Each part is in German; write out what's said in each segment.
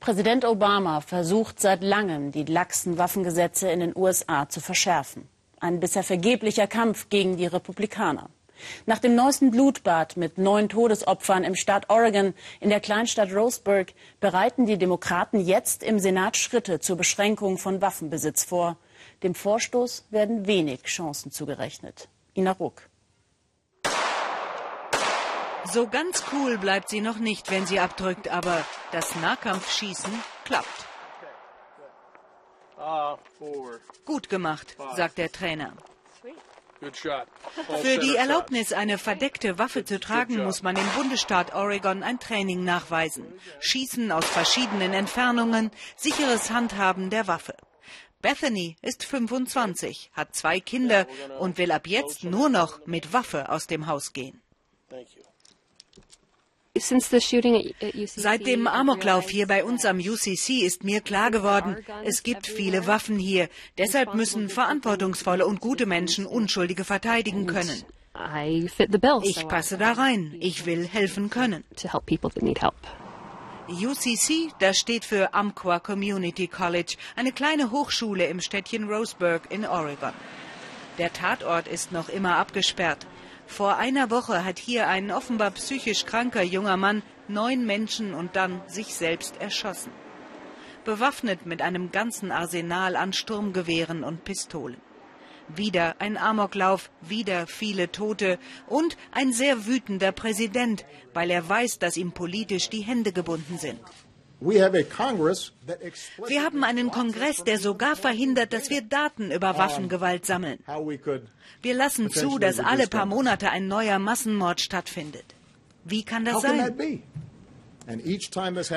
Präsident Obama versucht seit langem, die laxen Waffengesetze in den USA zu verschärfen. Ein bisher vergeblicher Kampf gegen die Republikaner. Nach dem neuesten Blutbad mit neun Todesopfern im Staat Oregon in der Kleinstadt Roseburg bereiten die Demokraten jetzt im Senat Schritte zur Beschränkung von Waffenbesitz vor. Dem Vorstoß werden wenig Chancen zugerechnet. Ina Ruck. So ganz cool bleibt sie noch nicht, wenn sie abdrückt, aber das Nahkampfschießen klappt. Gut gemacht, sagt der Trainer. Für die Erlaubnis, eine verdeckte Waffe zu tragen, muss man im Bundesstaat Oregon ein Training nachweisen. Schießen aus verschiedenen Entfernungen, sicheres Handhaben der Waffe. Bethany ist 25, hat zwei Kinder und will ab jetzt nur noch mit Waffe aus dem Haus gehen. Seit dem Amoklauf hier bei uns am UCC ist mir klar geworden, es gibt viele Waffen hier. Deshalb müssen verantwortungsvolle und gute Menschen Unschuldige verteidigen können. Ich passe da rein. Ich will helfen können. UCC, das steht für Umpqua Community College, eine kleine Hochschule im Städtchen Roseburg in Oregon. Der Tatort ist noch immer abgesperrt. Vor einer Woche hat hier ein offenbar psychisch kranker junger Mann neun Menschen und dann sich selbst erschossen. Bewaffnet mit einem ganzen Arsenal an Sturmgewehren und Pistolen. Wieder ein Amoklauf, wieder viele Tote und ein sehr wütender Präsident, weil er weiß, dass ihm politisch die Hände gebunden sind. Wir haben einen Kongress, der sogar verhindert, dass wir Daten über Waffengewalt sammeln. Wir lassen zu, dass alle paar Monate ein neuer Massenmord stattfindet. Wie kann das sein?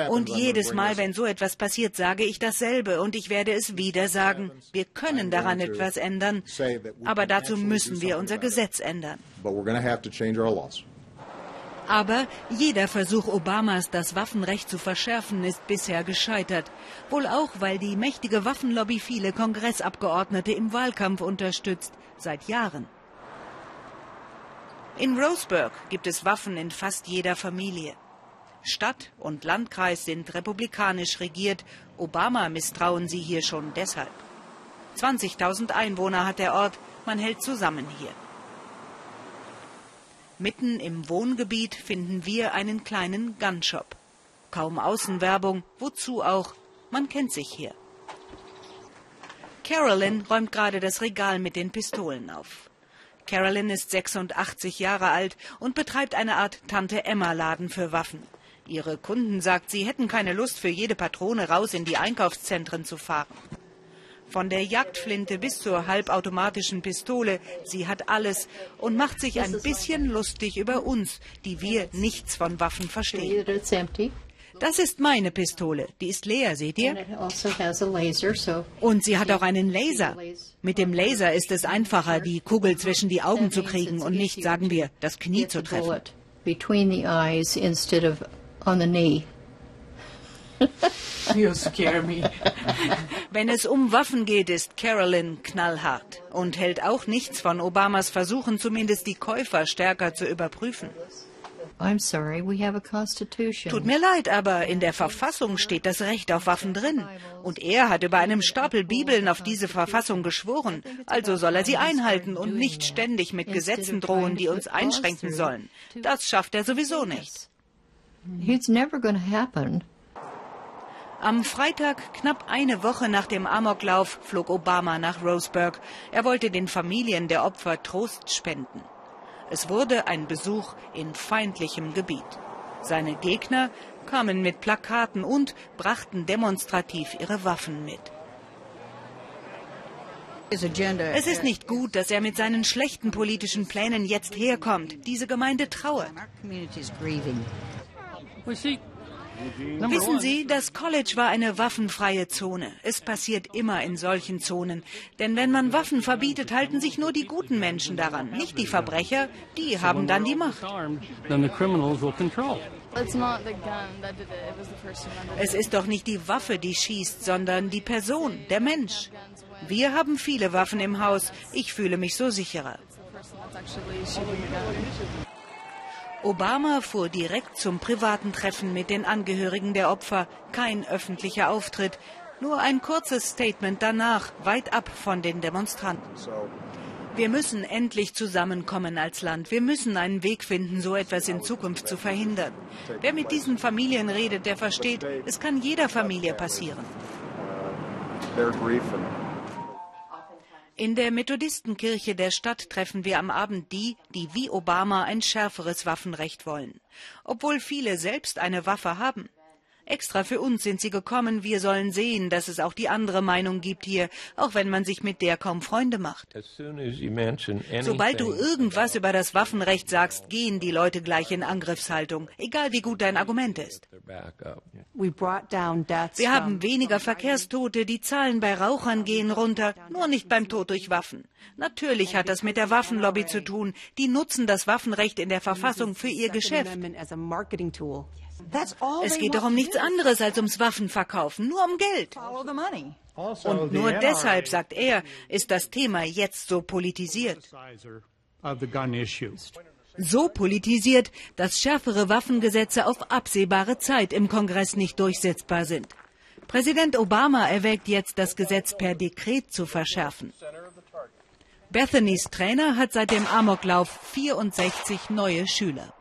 Und jedes Mal, wenn so etwas passiert, sage ich dasselbe und ich werde es wieder sagen. Wir können daran etwas ändern, aber dazu müssen wir unser Gesetz ändern. Aber jeder Versuch Obamas, das Waffenrecht zu verschärfen, ist bisher gescheitert. Wohl auch, weil die mächtige Waffenlobby viele Kongressabgeordnete im Wahlkampf unterstützt, seit Jahren. In Roseburg gibt es Waffen in fast jeder Familie. Stadt und Landkreis sind republikanisch regiert. Obama misstrauen sie hier schon deshalb. 20.000 Einwohner hat der Ort. Man hält zusammen hier. Mitten im Wohngebiet finden wir einen kleinen Gunshop. Kaum Außenwerbung, wozu auch, man kennt sich hier. Carolyn räumt gerade das Regal mit den Pistolen auf. Carolyn ist 86 Jahre alt und betreibt eine Art Tante Emma Laden für Waffen. Ihre Kunden sagt, sie hätten keine Lust, für jede Patrone raus in die Einkaufszentren zu fahren. Von der Jagdflinte bis zur halbautomatischen Pistole. Sie hat alles und macht sich ein bisschen lustig über uns, die wir nichts von Waffen verstehen. Das ist meine Pistole. Die ist leer, seht ihr? Also und sie hat auch einen Laser. Mit dem Laser ist es einfacher, die Kugel zwischen die Augen zu kriegen und nicht, sagen wir, das Knie zu treffen. You scare me. Wenn es um Waffen geht, ist Carolyn knallhart und hält auch nichts von Obamas Versuchen, zumindest die Käufer stärker zu überprüfen. Tut mir leid, aber in der Verfassung steht das Recht auf Waffen drin. Und er hat über einem Stapel Bibeln auf diese Verfassung geschworen. Also soll er sie einhalten und nicht ständig mit Gesetzen drohen, die uns einschränken sollen. Das schafft er sowieso nicht. It's never going to happen. Am Freitag, knapp eine Woche nach dem Amoklauf, flog Obama nach Roseburg. Er wollte den Familien der Opfer Trost spenden. Es wurde ein Besuch in feindlichem Gebiet. Seine Gegner kamen mit Plakaten und brachten demonstrativ ihre Waffen mit. Es ist nicht gut, dass er mit seinen schlechten politischen Plänen jetzt herkommt. Diese Gemeinde trauert. Wissen Sie, das College war eine waffenfreie Zone. Es passiert immer in solchen Zonen. Denn wenn man Waffen verbietet, halten sich nur die guten Menschen daran, nicht die Verbrecher. Die haben dann die Macht. Es ist doch nicht die Waffe, die schießt, sondern die Person, der Mensch. Wir haben viele Waffen im Haus. Ich fühle mich so sicherer. Obama fuhr direkt zum privaten Treffen mit den Angehörigen der Opfer. Kein öffentlicher Auftritt, nur ein kurzes Statement danach, weit ab von den Demonstranten. Wir müssen endlich zusammenkommen als Land. Wir müssen einen Weg finden, so etwas in Zukunft zu verhindern. Wer mit diesen Familien redet, der versteht, es kann jeder Familie passieren. In der Methodistenkirche der Stadt treffen wir am Abend die, die wie Obama ein schärferes Waffenrecht wollen. Obwohl viele selbst eine Waffe haben. Extra für uns sind sie gekommen. Wir sollen sehen, dass es auch die andere Meinung gibt hier, auch wenn man sich mit der kaum Freunde macht. Sobald du irgendwas über das Waffenrecht sagst, gehen die Leute gleich in Angriffshaltung, egal wie gut dein Argument ist. Wir haben weniger Verkehrstote, die Zahlen bei Rauchern gehen runter, nur nicht beim Tod durch Waffen. Natürlich hat das mit der Waffenlobby zu tun. Die nutzen das Waffenrecht in der Verfassung für ihr Geschäft. Es geht doch um nichts anderes als ums Waffenverkaufen, nur um Geld. Also, Und nur deshalb, sagt er, ist das Thema jetzt so politisiert. So politisiert, dass schärfere Waffengesetze auf absehbare Zeit im Kongress nicht durchsetzbar sind. Präsident Obama erwägt jetzt, das Gesetz per Dekret zu verschärfen. Bethanys Trainer hat seit dem Amoklauf 64 neue Schüler.